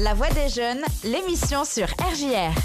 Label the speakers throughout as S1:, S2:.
S1: La Voix des Jeunes, l'émission sur RJR.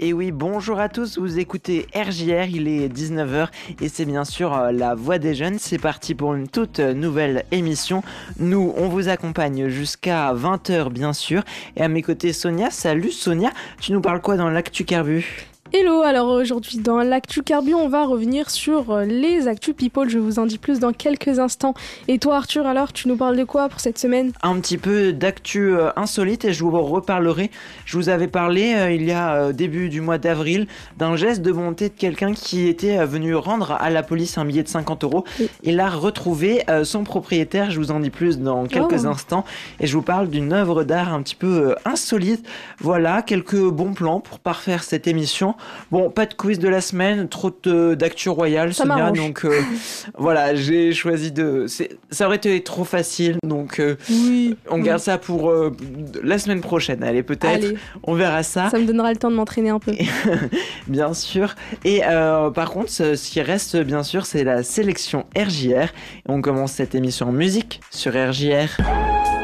S2: Et oui, bonjour à tous, vous écoutez RJR, il est 19h et c'est bien sûr euh, la voix des jeunes. C'est parti pour une toute nouvelle émission. Nous, on vous accompagne jusqu'à 20h bien sûr. Et à mes côtés, Sonia. Salut Sonia, tu nous parles quoi dans l'actu carbu
S3: Hello, alors aujourd'hui dans l'actu Carbu, on va revenir sur euh, les actu people. Je vous en dis plus dans quelques instants. Et toi Arthur, alors tu nous parles de quoi pour cette semaine?
S2: Un petit peu d'actu euh, insolite et je vous reparlerai. Je vous avais parlé euh, il y a début du mois d'avril d'un geste de bonté de quelqu'un qui était venu rendre à la police un billet de 50 euros. Il a retrouvé son propriétaire. Je vous en dis plus dans quelques oh. instants. Et je vous parle d'une œuvre d'art un petit peu insolite. Voilà, quelques bons plans pour parfaire cette émission. Bon, pas de quiz de la semaine, trop d'actu royale, Sonia. Donc euh, voilà, j'ai choisi de. Ça aurait été trop facile, donc euh,
S3: oui,
S2: on garde ça pour euh, la semaine prochaine. Allez, peut-être. On verra ça.
S3: Ça me donnera le temps de m'entraîner un peu.
S2: bien sûr. Et par contre, ce qui reste, bien sûr, c'est la sélection RJR. on commence cette émission en musique sur RJR.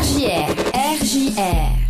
S4: RJR. RJR.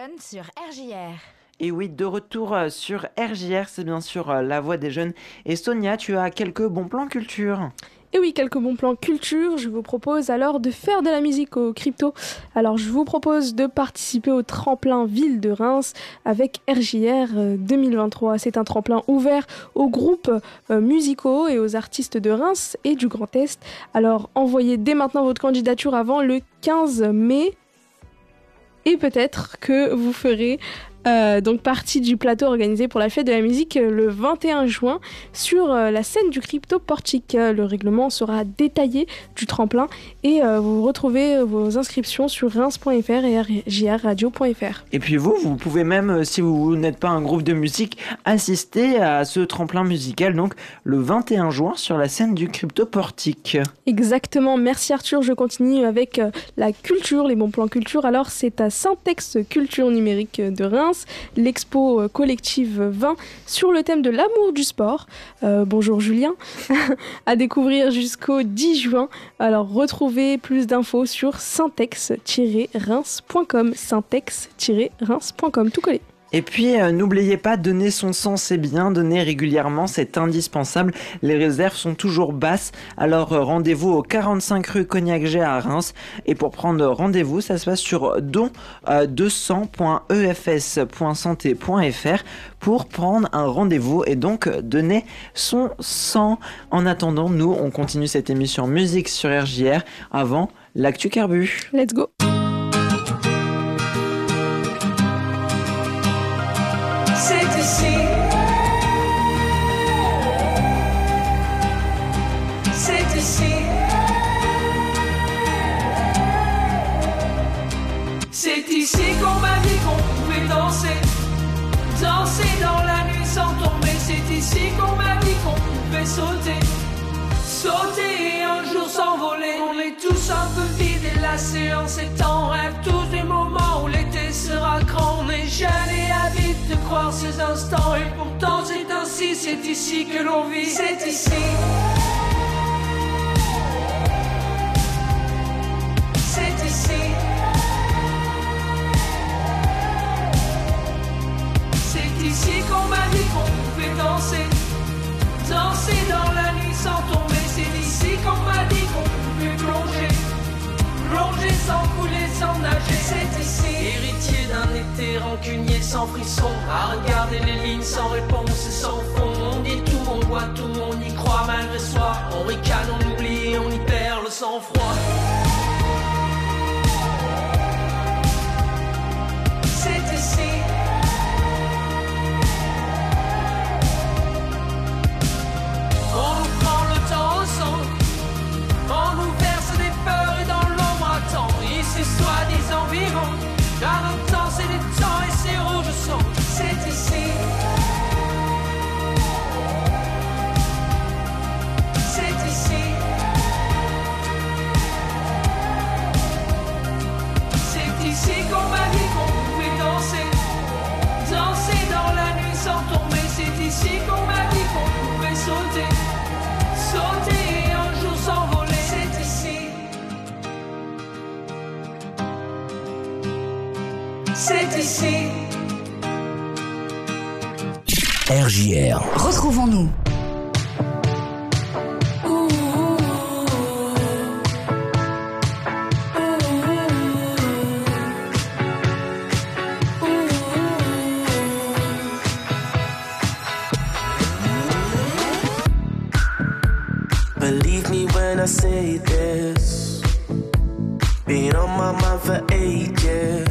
S4: Jeunes sur RJR.
S2: Et oui, de retour euh, sur RJR, c'est bien sûr euh, la voix des jeunes. Et Sonia, tu as quelques bons plans culture.
S3: Et oui, quelques bons plans culture. Je vous propose alors de faire de la musique au crypto. Alors, je vous propose de participer au tremplin Ville de Reims avec RJR euh, 2023. C'est un tremplin ouvert aux groupes euh, musicaux et aux artistes de Reims et du Grand Est. Alors, envoyez dès maintenant votre candidature avant le 15 mai. Et peut-être que vous ferez euh, donc partie du plateau organisé pour la fête de la musique euh, le 21 juin sur euh, la scène du Crypto Portique. Le règlement sera détaillé du tremplin et euh, vous retrouvez vos inscriptions sur reims.fr et rjradio.fr.
S2: Et puis vous, vous pouvez même, si vous n'êtes pas un groupe de musique, assister à ce tremplin musical, donc le 21 juin sur la scène du Crypto Portique.
S3: Exactement, merci Arthur. Je continue avec la culture, les bons plans culture. Alors c'est à Syntex Culture Numérique de Reims, l'expo euh, collective 20 sur le thème de l'amour du sport. Euh, bonjour Julien, à découvrir jusqu'au 10 juin. Alors retrouvez plus d'infos sur syntex-reims.com, syntex-reims.com, tout collé.
S2: Et puis, euh, n'oubliez pas, donner son sang, c'est bien, donner régulièrement, c'est indispensable. Les réserves sont toujours basses, alors euh, rendez-vous au 45 rue Cognac-G à Reims. Et pour prendre rendez-vous, ça se passe sur don200.efs.santé.fr pour prendre un rendez-vous et donc euh, donner son sang. En attendant, nous, on continue cette émission musique sur RJR avant l'actu carbu.
S3: Let's go
S5: sans tomber. C'est ici qu'on m'a dit qu'on pouvait sauter. sauter et un jour s'envoler. On est tous un peu vides et la séance est en rêve. Tous des moments où l'été sera grand. On est jeune et de croire ces instants. Et pourtant c'est ainsi, c'est ici que l'on vit. C'est ici. Danser. Dans la nuit sans tomber. C'est ici qu'on m'a dit qu'on pouvait plonger. Plonger sans couler, sans nager. C'est ici. Héritier d'un été rancunier sans frisson. À regarder les lignes sans réponse et sans fond. On dit tout, on voit tout, on y croit malgré soi. On ricane, on oublie, on y perd le sang-froid.
S6: RJR.
S4: Retrouvons-nous.
S7: Believe me when I say this. Been on my mind for ages.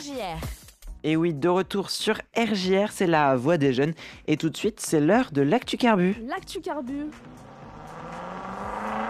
S4: RJR.
S2: Et oui, de retour sur RJR, c'est la voix des jeunes. Et tout de suite, c'est l'heure de l'actu carbu.
S3: L'actu carbu.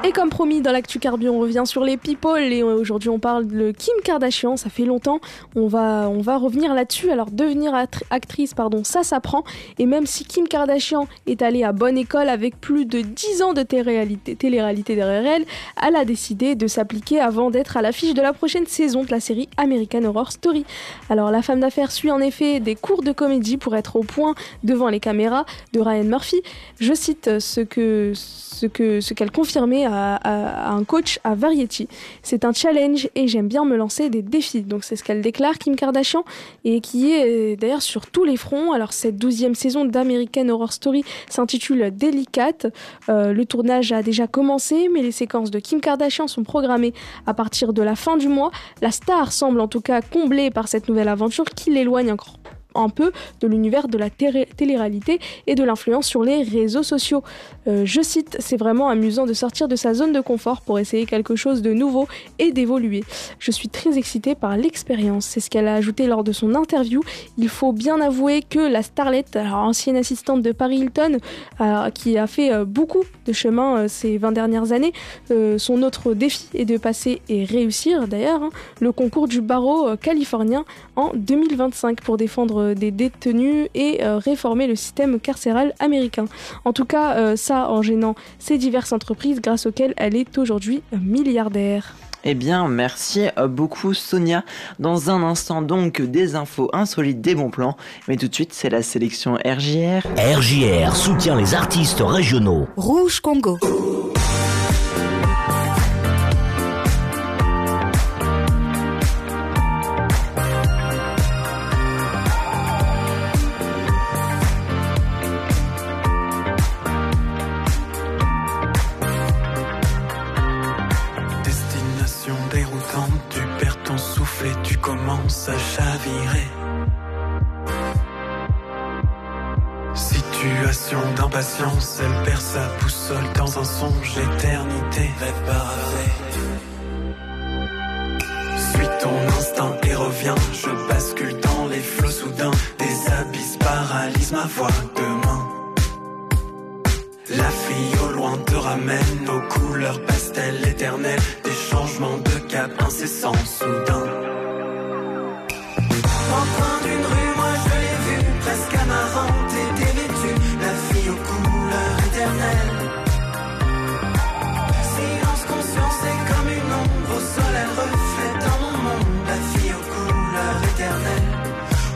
S3: Et comme promis, dans l'actu carbu, on revient sur les people et aujourd'hui on parle de Kim Kardashian, ça fait longtemps, on va, on va revenir là-dessus. Alors devenir actrice, pardon, ça s'apprend. Et même si Kim Kardashian est allée à bonne école avec plus de 10 ans de télé-réalité, derrière elle, elle a décidé de s'appliquer avant d'être à l'affiche de la prochaine saison de la série American Horror Story. Alors la femme d'affaires suit en effet des cours de comédie pour être au point devant les caméras de Ryan Murphy. Je cite ce que ce que ce qu'elle confirmait à, un coach à Variety. C'est un challenge et j'aime bien me lancer des défis. Donc c'est ce qu'elle déclare Kim Kardashian et qui est euh, d'ailleurs sur tous les fronts. Alors cette douzième saison d'American Horror Story s'intitule Delicate. Euh, le tournage a déjà commencé, mais les séquences de Kim Kardashian sont programmées à partir de la fin du mois. La star semble en tout cas comblée par cette nouvelle aventure qui l'éloigne encore un peu de l'univers de la télé- télé-réalité et de l'influence sur les réseaux sociaux. Euh, je cite, c'est vraiment amusant de sortir de sa zone de confort pour essayer quelque chose de nouveau et d'évoluer. Je suis très excitée par l'expérience, c'est ce qu'elle a ajouté lors de son interview. Il faut bien avouer que la starlette, ancienne assistante de Paris Hilton, euh, qui a fait euh, beaucoup de chemin ces 20 dernières années, son autre défi est de passer et réussir d'ailleurs hein, le concours du barreau californien en 2025 pour défendre euh, des détenus et euh, réformer le système carcéral américain. En tout cas, euh, ça en gênant ces diverses entreprises grâce auxquelles elle est aujourd'hui milliardaire.
S2: Eh bien, merci beaucoup Sonia. Dans un instant donc, des infos insolites, des bons plans. Mais tout de suite, c'est la sélection RJR.
S6: RJR soutient les artistes régionaux.
S8: Rouge Congo.
S9: Souffle et tu commences à chavirer. Situation d'impatience, elle perd sa boussole dans un songe d'éternité. Rêve. Suis ton instinct et reviens, je bascule dans les flots soudains. Des abysses paralysent ma voix demain. La fille au loin te ramène aux couleurs pastel éternelles, des changements de cap incessants soudains. Au coin d'une rue, moi je l'ai vue, presque amarrante et dévêtue, la fille aux couleurs éternelles. Silence, conscience, c'est comme une ombre au sol, elle reflète dans mon monde, la fille aux couleurs éternelles,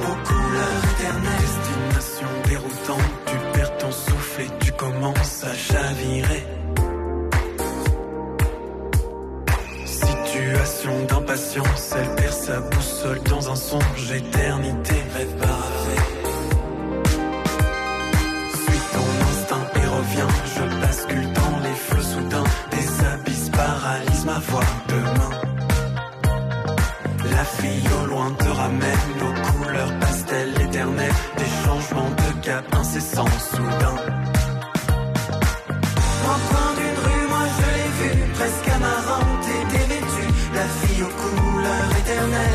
S9: aux couleurs éternelles. Destination déroutante, tu perds ton souffle et tu commences à chavirer. D'impatience, elle perd sa boussole dans un songe éternité. Rêve parfait. Suis ton instinct et reviens, je bascule dans les flots soudains. Des abysses paralysent ma voix demain. La fille au loin te ramène aux couleurs pastel éternelles, des changements de cap incessants soudains. Dévêtue, la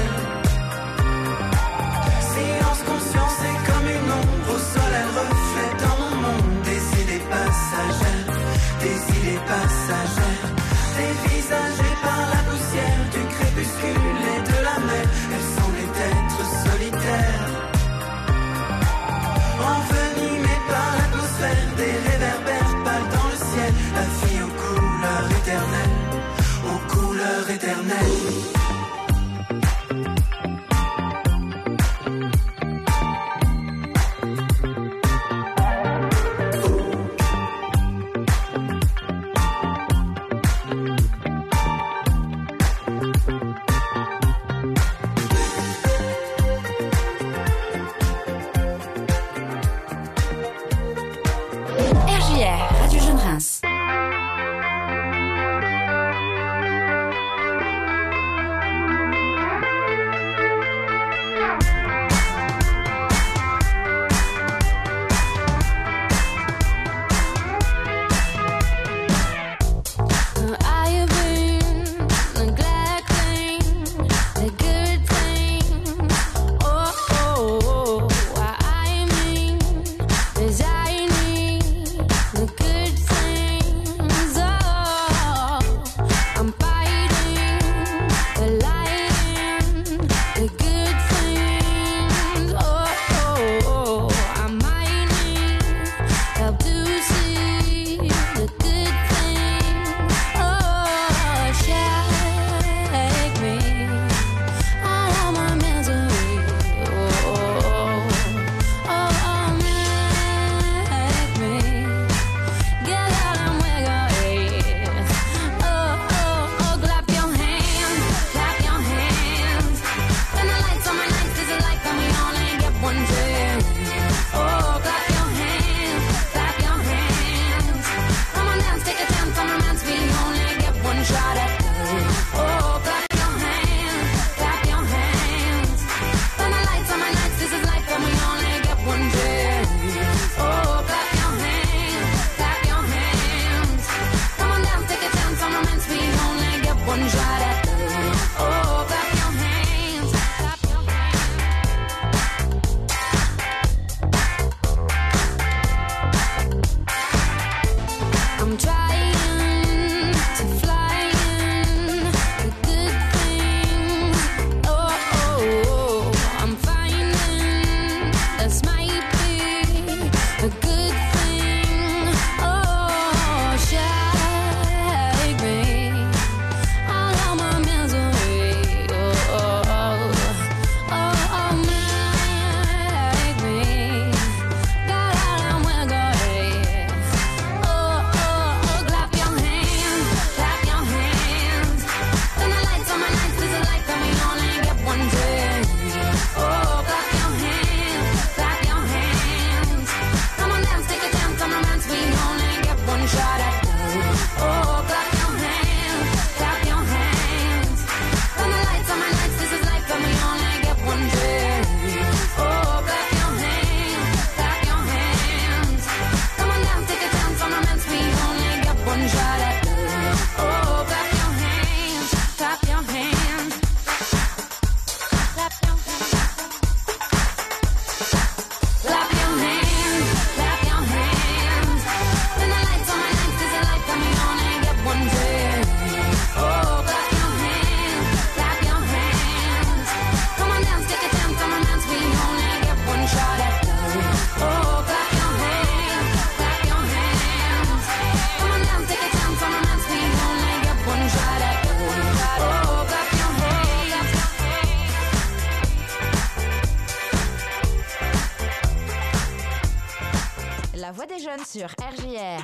S1: sur RJR.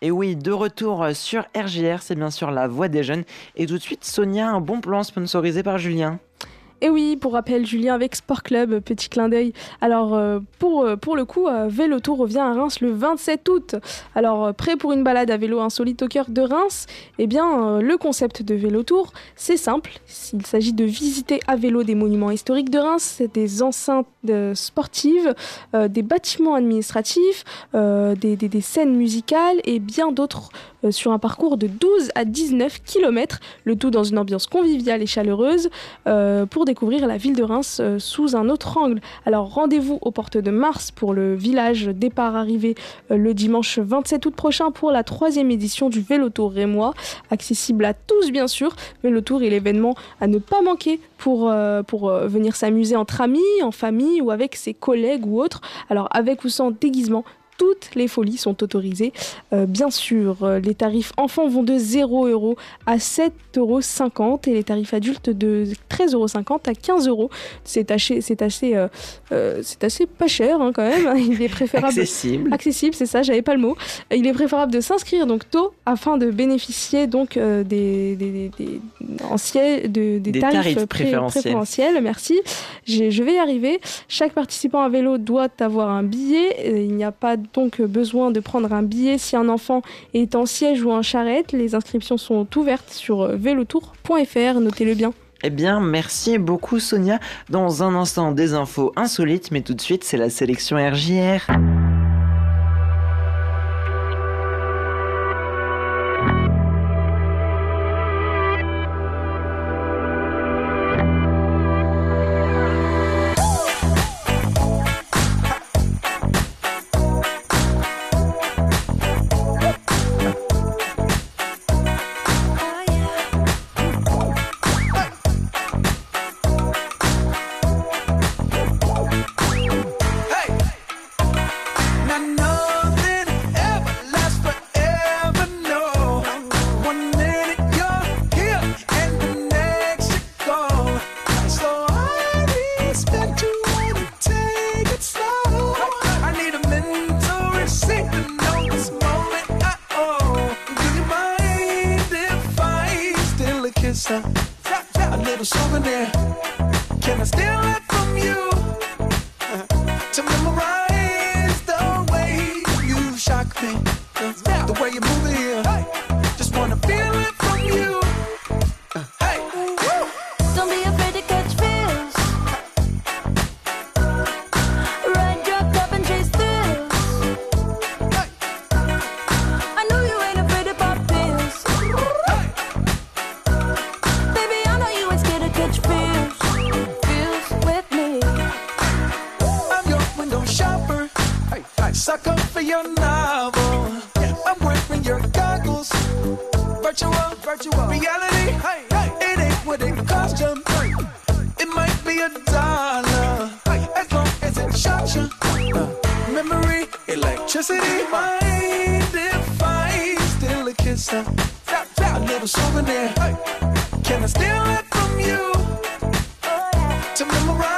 S10: Et oui, de retour sur RJR, c'est bien sûr la voix des jeunes. Et tout de suite, Sonia, un bon plan sponsorisé par Julien.
S3: Et oui, pour rappel, Julien avec Sport Club, petit clin d'œil. Alors, euh, pour, euh, pour le coup, euh, Vélo Tour revient à Reims le 27 août. Alors, prêt pour une balade à vélo insolite au cœur de Reims Eh bien, le concept de Vélo Tour, c'est simple. Il s'agit de visiter à vélo des monuments historiques de Reims, des enceintes sportives, des bâtiments administratifs, des, scènes musicales et bien d'autres sur un parcours de 12 à 19 km, le tout dans une ambiance conviviale et chaleureuse découvrir la ville de Reims euh, sous un autre angle. Alors rendez-vous aux portes de Mars pour le village départ-arrivée euh, le dimanche 27 août prochain pour la troisième édition du Vélotour Rémois, accessible à tous bien sûr. Vélotour est l'événement à ne pas manquer pour, euh, pour venir s'amuser entre amis, en famille ou avec ses collègues ou autres. Alors avec ou sans déguisement, toutes les folies sont autorisées. Euh, bien sûr, euh, les tarifs enfants vont de 0 euros à 7,50 euros et les tarifs adultes de 13,50 euros à 15 euros. C'est assez, c'est assez, euh, euh, c'est assez pas cher hein, quand même. Il est préférable.
S10: Accessible.
S3: Accessible, c'est ça, j'avais pas le mot. Il est préférable de s'inscrire donc tôt afin de bénéficier donc des, des, des, des anciens- de- des tarifs,
S10: tarifs
S3: pré-
S10: préférentiels.
S3: préférentiels, Merci. Je vais y arriver. Chaque participant à vélo doit avoir un billet. Il n'y a pas donc besoin de prendre un billet si un enfant est en siège ou en charrette. Les inscriptions sont ouvertes sur vélotour.fr. Notez-le bien.
S10: Eh bien, merci beaucoup Sonia. Dans un instant, des infos insolites, mais tout de suite, c'est la sélection RJR.
S11: Steal a little souvenir. Can I steal it from you? to memorize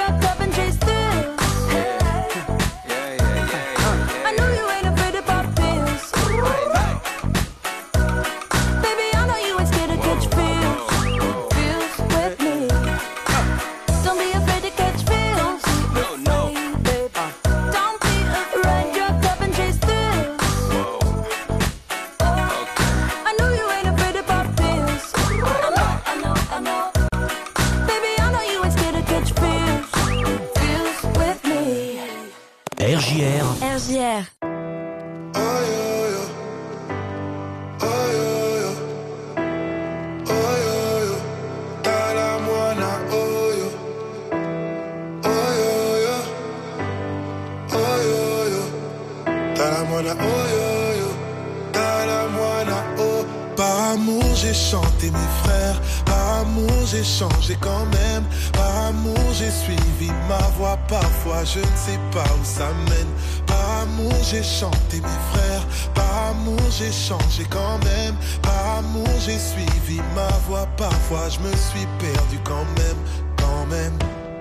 S12: changé quand même, par amour j'ai suivi ma voix parfois je me suis perdu quand même, quand même.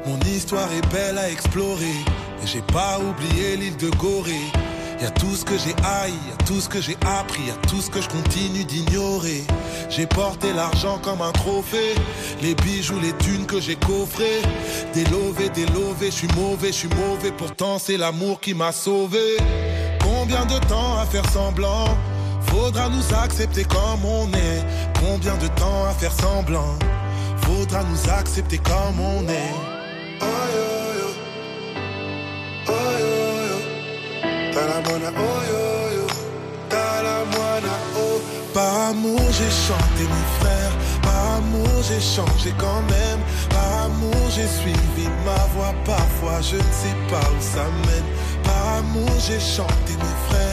S12: Mon histoire est belle à explorer, et j'ai pas oublié l'île de Gorée. Y a tout ce que j'ai haï, y a tout ce que j'ai appris, y a tout ce que je continue d'ignorer. J'ai porté l'argent comme un trophée, les bijoux, les thunes que j'ai coffrés. Délové, délové, je suis mauvais, je suis mauvais, pourtant c'est l'amour qui m'a sauvé. Combien de temps à faire semblant Faudra nous accepter comme on est. Combien de temps à faire semblant? Faudra nous accepter comme on est. Oh, yo, yo. Oh, yo, yo. Talamona, oh yo yo, Talamona, oh. Par amour j'ai chanté mes frères, par amour j'ai changé quand même, par amour j'ai suivi ma voix parfois je ne sais pas où ça mène. Par amour j'ai chanté mes frères,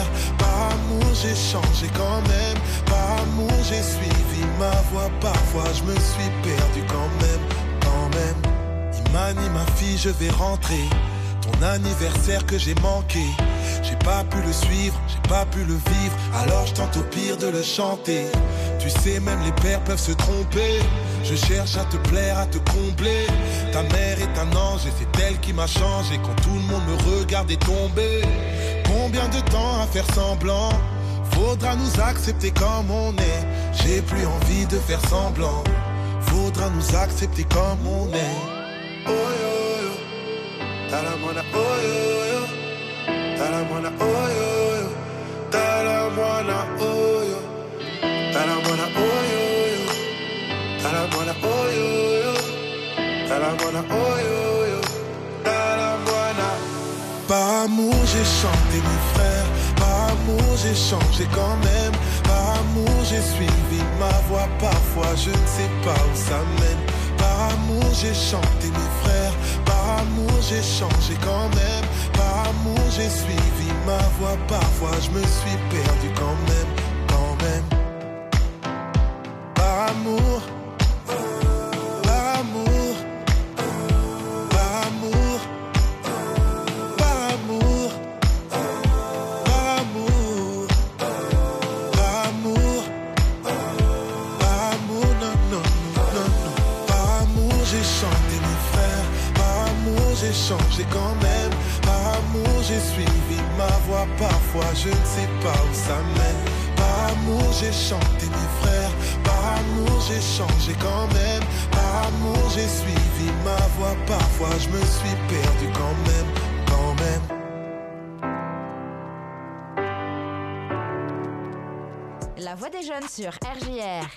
S12: j'ai changé quand même, par amour j'ai suivi ma voix parfois je me suis perdu quand même, quand même. Imani ma fille je vais rentrer, ton anniversaire que j'ai manqué. J'ai pas pu le suivre, j'ai pas pu le vivre, alors je tente au pire de le chanter. Tu sais, même les pères peuvent se tromper. Je cherche à te plaire, à te combler. Ta mère est un ange et c'est elle qui m'a changé quand tout le monde me regardait tomber. Combien de temps à faire semblant? Faudra nous accepter comme on est. J'ai plus envie de faire semblant. Faudra nous accepter comme on est. Oh yo yo, Talamona, oh yo yo. Talamona, oh yo yo. Talamona, oh yo. Talamona, oh yo yo. Talamona, oh yo yo. Talamona, oh yo yo. Amour j'ai chanté mes frères, par amour j'ai changé quand même, par amour j'ai suivi ma voix parfois je ne sais pas où ça mène. Par amour j'ai chanté mes frères, par amour j'ai changé quand même, par amour j'ai suivi ma voix parfois je me suis perdu quand même, quand même.
S4: La voix des jeunes sur RJR.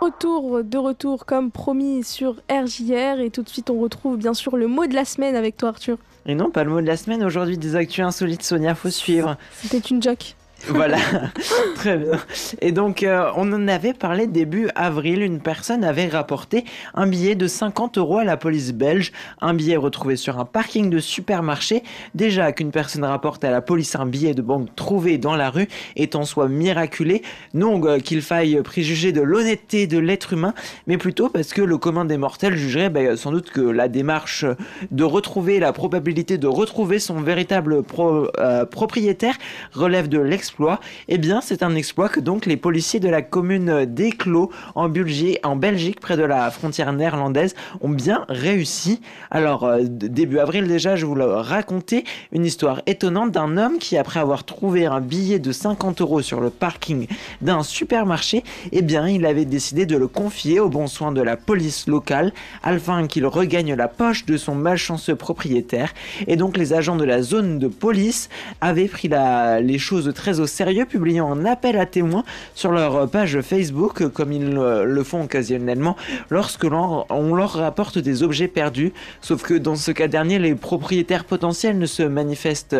S3: Retour, de retour comme promis sur RJR et tout de suite on retrouve bien sûr le mot de la semaine avec toi Arthur.
S2: Et non, pas le mot de la semaine aujourd'hui, des actus insolites, Sonia, faut suivre.
S3: C'était une joke.
S2: Voilà, très bien. Et donc, euh, on en avait parlé début avril. Une personne avait rapporté un billet de 50 euros à la police belge. Un billet retrouvé sur un parking de supermarché. Déjà qu'une personne rapporte à la police un billet de banque trouvé dans la rue est en soi miraculé. Non euh, qu'il faille préjuger de l'honnêteté de l'être humain, mais plutôt parce que le commun des mortels jugerait bah, sans doute que la démarche de retrouver la probabilité de retrouver son véritable euh, propriétaire relève de l'exploit, eh bien c'est un exploit que donc les policiers de la commune d'Eclos en Belgique, près de la frontière néerlandaise, ont bien réussi. Alors euh, début avril déjà, je vous le racontais, une histoire étonnante d'un homme qui après avoir trouvé un billet de 50 euros sur le parking d'un supermarché, eh bien il avait décidé de le confier au bon soin de la police locale afin qu'il regagne la poche de son malchanceux propriétaire. Et donc les agents de la zone de police avaient pris les choses très au sérieux, publiant un appel à témoins sur leur page Facebook, euh, comme ils euh, le font occasionnellement lorsque l'on on leur rapporte des objets perdus. Sauf que dans ce cas dernier, les propriétaires potentiels ne se manifestent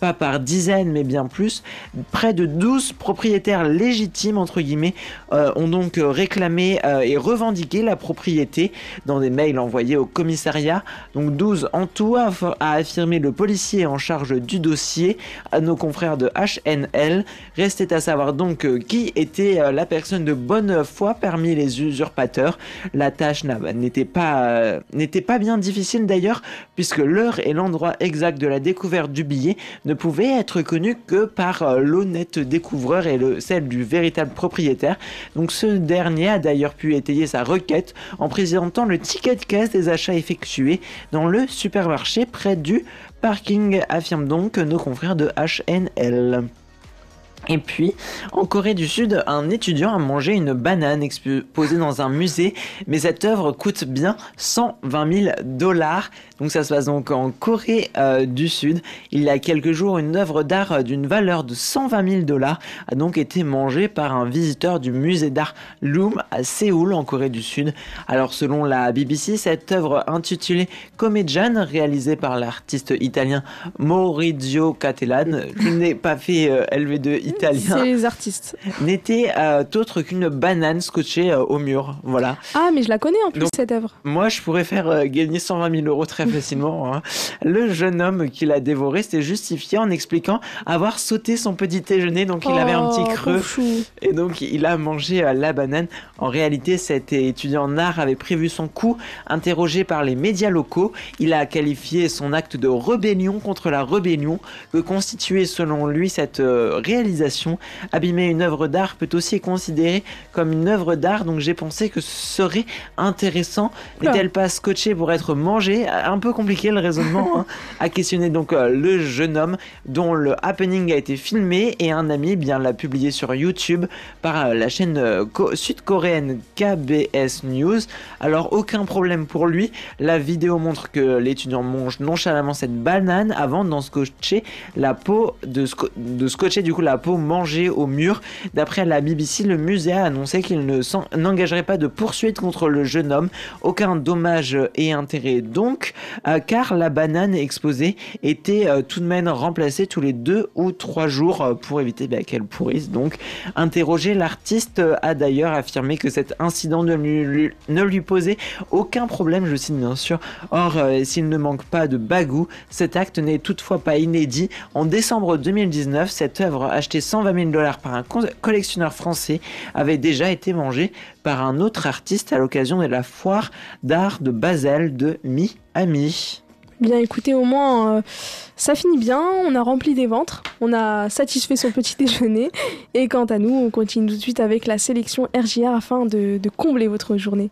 S2: pas par dizaines, mais bien plus. Près de 12 propriétaires légitimes, entre guillemets, euh, ont donc euh, réclamé euh, et revendiqué la propriété dans des mails envoyés au commissariat. Donc 12 en tout, a, affirmé le policier en charge du dossier à nos confrères de HNL. Restait à savoir donc euh, qui était euh, la personne de bonne foi parmi les usurpateurs. La tâche n'a- n'était pas, euh, n'était pas bien difficile d'ailleurs, puisque l'heure et l'endroit exact de la découverte du billet ne pouvaient être connus que par l'honnête découvreur et le, celle du véritable propriétaire. Donc ce dernier a d'ailleurs pu étayer sa requête en présentant le ticket de caisse des achats effectués dans le supermarché près du parking, affirme donc nos confrères de HNL. Et puis, en Corée du Sud, un étudiant a mangé une banane exposée dans un musée, mais cette œuvre coûte bien 120 000 dollars. Donc ça se passe donc en Corée euh, du Sud. Il y a quelques jours, une œuvre d'art d'une valeur de 120 000 dollars a donc été mangée par un visiteur du musée d'art Loom à Séoul, en Corée du Sud. Alors selon la BBC, cette œuvre intitulée Comedian, réalisée par l'artiste italien Maurizio Cattelan, je n'ai pas fait euh, LV2
S3: C'est
S2: italien,
S3: les artistes.
S2: n'était euh, autre qu'une banane scotchée euh, au mur. Voilà.
S3: Ah, mais je la connais en plus,
S2: Donc-
S3: cette œuvre.
S2: Moi, je pourrais faire euh, gagner 120 000 euros très facilement. hein. Le jeune homme qui l'a dévoré s'est justifié en expliquant avoir sauté son petit déjeuner, donc il avait un
S3: Oh,
S2: petit creux.
S3: pauvre chou.
S2: Et donc, il a mangé la banane. En réalité, cet étudiant en art avait prévu son coup. Interrogé par les médias locaux, il a qualifié son acte de rébellion contre la rébellion que constituait selon lui cette euh, réalisation. Abîmer une œuvre d'art peut aussi être considéré comme une œuvre d'art, donc j'ai pensé que ce serait intéressant. N'est-elle pas scotchée pour être mangée? Un peu compliqué le raisonnement. hein. A questionné donc euh, le jeune homme dont le happening a été filmé et un ami eh bien l'a publié sur YouTube par euh, la chaîne euh, co- sud-coréenne KBS News. Alors aucun problème pour lui. La vidéo montre que l'étudiant mange nonchalamment cette banane avant d'en scotcher la peau de, sco- de scotcher du coup la peau mangée au mur. D'après la BBC, le musée a annoncé qu'il n'engagerait pas de poursuite contre le jeune homme. Aucun dommage et intérêt donc, euh, car la banane exposée était euh, tout de même remplacée tous les deux ou trois jours euh, pour éviter bah, qu'elle pourrisse. Donc, interrogé, l'artiste a d'ailleurs affirmé que cet incident ne ne lui posait aucun problème, je cite bien sûr. Or, s'il ne manque pas de bagou, cet acte n'est toutefois pas inédit. En décembre 2019, cette œuvre, achetée 120 000 dollars par un collectionneur français, avait déjà été mangée par un autre artiste à l'occasion de la foire d'art de Basel de Miami.
S3: Bien écoutez, au moins, euh, ça finit bien, on a rempli des ventres, on a satisfait son petit déjeuner, et quant à nous, on continue tout de suite avec la sélection RJR afin de combler votre journée.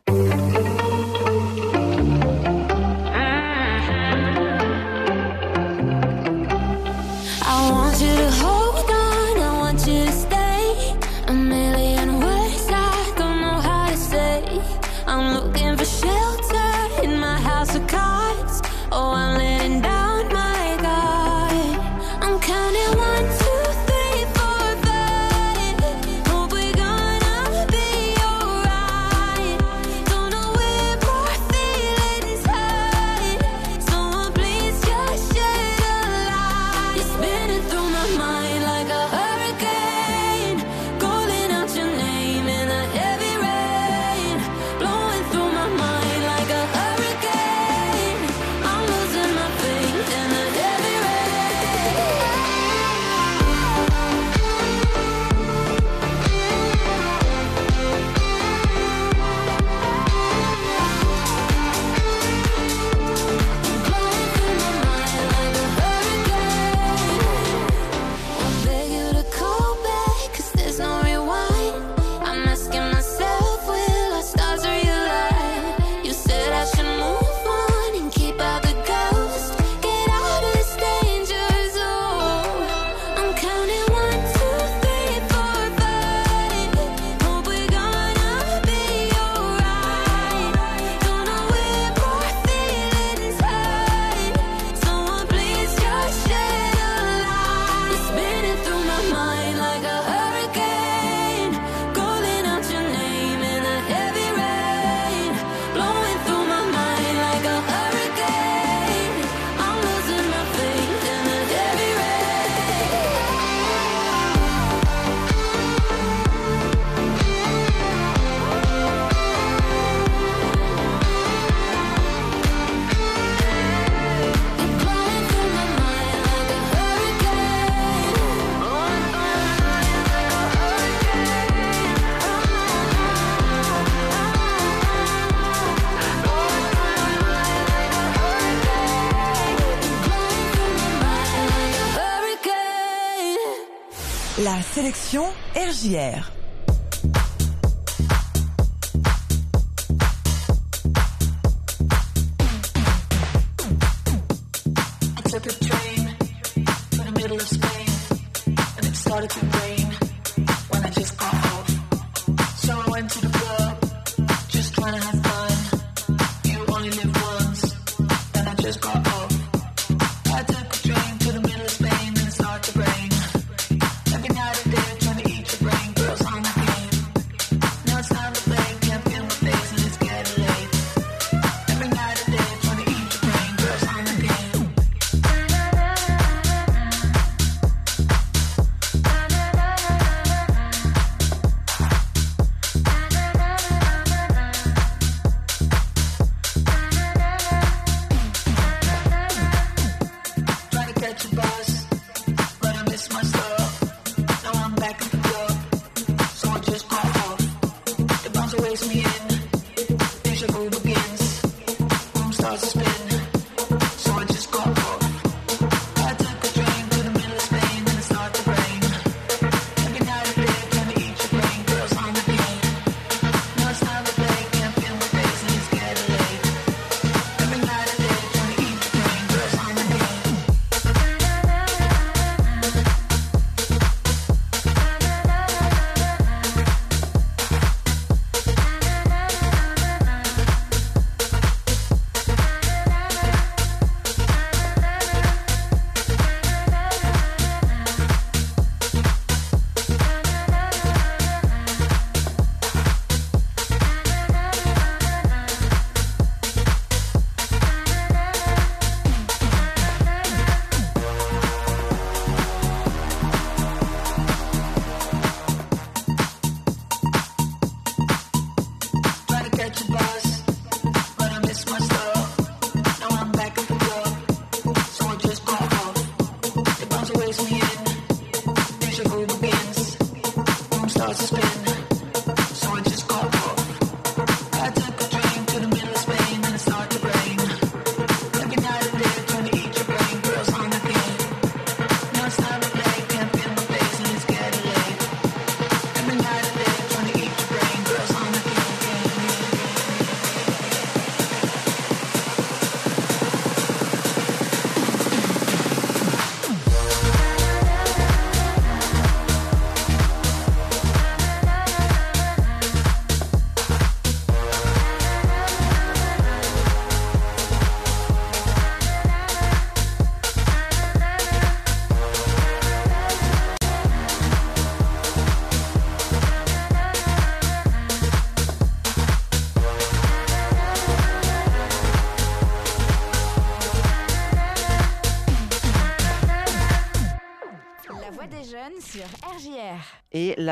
S13: La sélection RJR.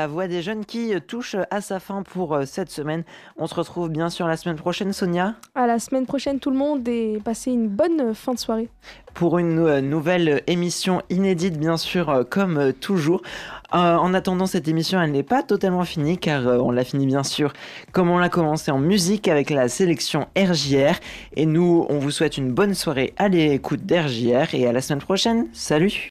S4: La Voix des Jeunes
S2: qui touche à sa fin pour euh, cette semaine. On se retrouve bien sûr la semaine prochaine, Sonia.
S3: À la semaine prochaine, tout le monde, et passez une bonne euh, fin de soirée.
S2: Pour une euh, nouvelle émission inédite, bien sûr, comme toujours. En attendant, cette émission, elle n'est pas totalement finie, car on l'a finie, bien sûr, comme on l'a commencé en musique avec la sélection RJR. Et nous, on vous souhaite une bonne soirée à l'écoute d'RJR et à la semaine prochaine. Salut!